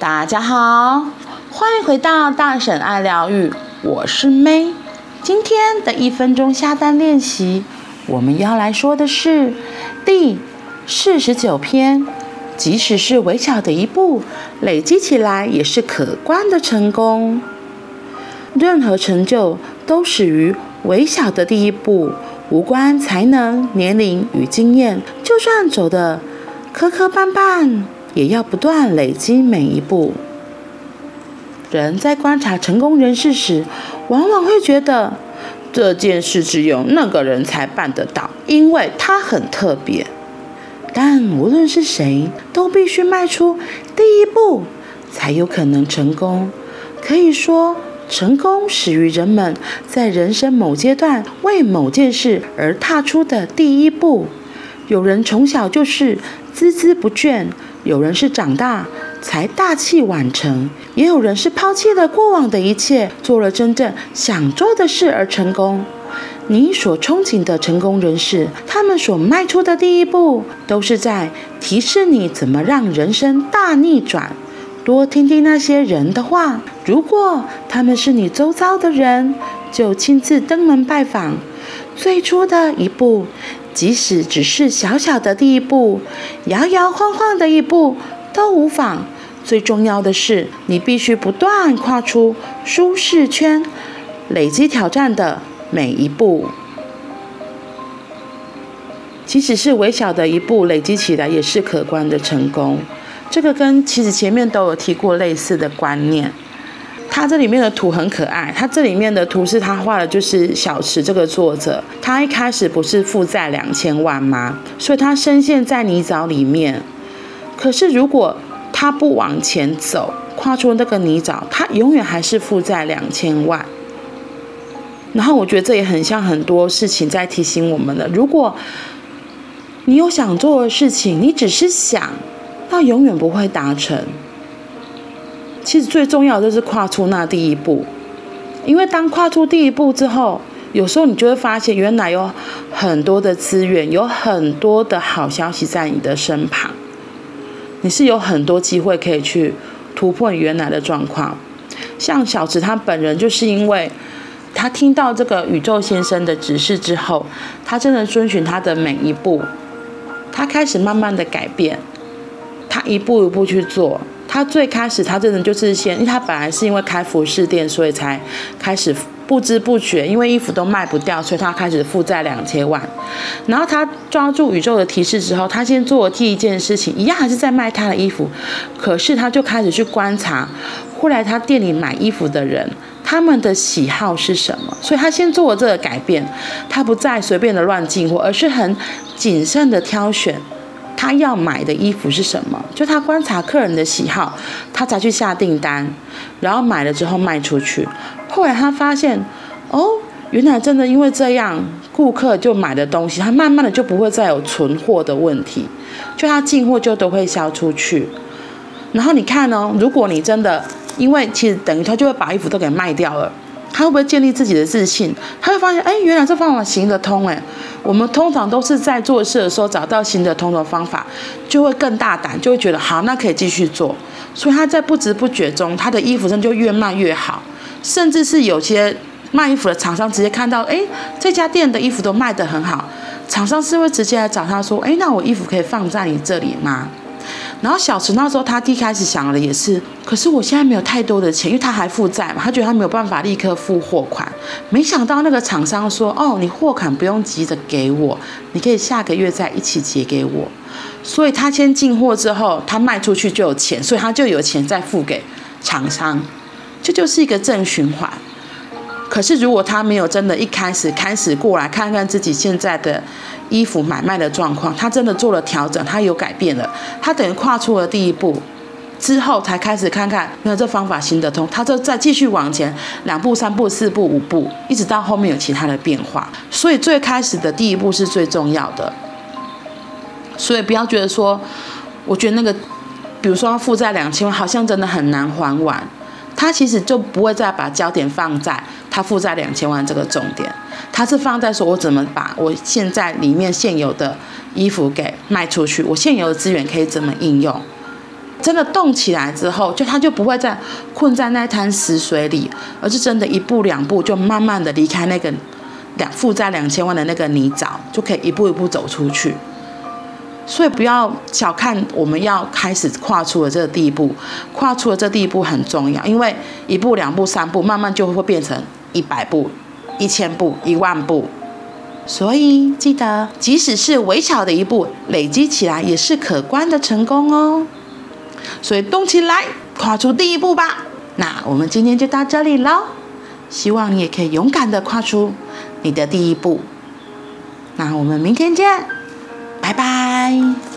大家好，欢迎回到大婶爱疗愈，我是 May。今天的一分钟下单练习，我们要来说的是第四十九篇。即使是微小的一步，累积起来也是可观的成功。任何成就都始于微小的第一步，无关才能、年龄与经验。就算走得磕磕绊绊，也要不断累积每一步。人在观察成功人士时，往往会觉得这件事只有那个人才办得到，因为他很特别。但无论是谁，都必须迈出第一步，才有可能成功。可以说，成功始于人们在人生某阶段为某件事而踏出的第一步。有人从小就是孜孜不倦，有人是长大才大器晚成，也有人是抛弃了过往的一切，做了真正想做的事而成功。你所憧憬的成功人士，他们所迈出的第一步，都是在提示你怎么让人生大逆转。多听听那些人的话，如果他们是你周遭的人，就亲自登门拜访。最初的一步，即使只是小小的第一步，摇摇晃晃的一步都无妨。最重要的是，你必须不断跨出舒适圈，累积挑战的。每一步，即使是微小的一步，累积起来也是可观的成功。这个跟其实前面都有提过类似的观念。它这里面的图很可爱，它这里面的图是他画的，就是小池这个作者，他一开始不是负债两千万吗？所以他深陷在泥沼里面。可是如果他不往前走，跨出那个泥沼，他永远还是负债两千万。然后我觉得这也很像很多事情在提醒我们的：如果你有想做的事情，你只是想，那永远不会达成。其实最重要的就是跨出那第一步，因为当跨出第一步之后，有时候你就会发现，原来有很多的资源，有很多的好消息在你的身旁，你是有很多机会可以去突破你原来的状况。像小池他本人就是因为。他听到这个宇宙先生的指示之后，他真的遵循他的每一步，他开始慢慢的改变，他一步一步去做。他最开始他真的就是先，因为他本来是因为开服饰店，所以才开始不知不觉，因为衣服都卖不掉，所以他开始负债两千万。然后他抓住宇宙的提示之后，他先做了第一件事情，一样还是在卖他的衣服，可是他就开始去观察，后来他店里买衣服的人。他们的喜好是什么？所以他先做了这个改变，他不再随便的乱进货，而是很谨慎的挑选他要买的衣服是什么。就他观察客人的喜好，他才去下订单，然后买了之后卖出去。后来他发现，哦，原来真的因为这样，顾客就买的东西，他慢慢的就不会再有存货的问题，就他进货就都会销出去。然后你看哦，如果你真的。因为其实等于他就会把衣服都给卖掉了，他会不会建立自己的自信？他会发现，哎，原来这方法行得通，哎，我们通常都是在做事的时候找到行得通的方法，就会更大胆，就会觉得好，那可以继续做。所以他在不知不觉中，他的衣服真就越卖越好，甚至是有些卖衣服的厂商直接看到，哎，这家店的衣服都卖得很好，厂商是会直接来找他说，哎，那我衣服可以放在你这里吗？然后小池那时候，他第一开始想的也是，可是我现在没有太多的钱，因为他还负债嘛，他觉得他没有办法立刻付货款。没想到那个厂商说：“哦，你货款不用急着给我，你可以下个月再一起结给我。”所以他先进货之后，他卖出去就有钱，所以他就有钱再付给厂商，这就是一个正循环。可是如果他没有真的一开始开始过来看看自己现在的。衣服买卖的状况，他真的做了调整，他有改变了，他等于跨出了第一步，之后才开始看看，那这方法行得通，他就再继续往前两步、三步、四步、五步，一直到后面有其他的变化。所以最开始的第一步是最重要的。所以不要觉得说，我觉得那个，比如说负债两千万，好像真的很难还完，他其实就不会再把焦点放在他负债两千万这个重点。他是放在说，我怎么把我现在里面现有的衣服给卖出去，我现有的资源可以怎么应用？真的动起来之后，就他就不会再困在那滩死水里，而是真的一步两步就慢慢的离开那个两负债两千万的那个泥沼，就可以一步一步走出去。所以不要小看我们要开始跨出了这个第一步，跨出了这第一步很重要，因为一步两步三步，慢慢就会变成一百步、一千步、一万步。所以记得，即使是微小的一步，累积起来也是可观的成功哦。所以动起来，跨出第一步吧。那我们今天就到这里喽，希望你也可以勇敢的跨出你的第一步。那我们明天见，拜拜。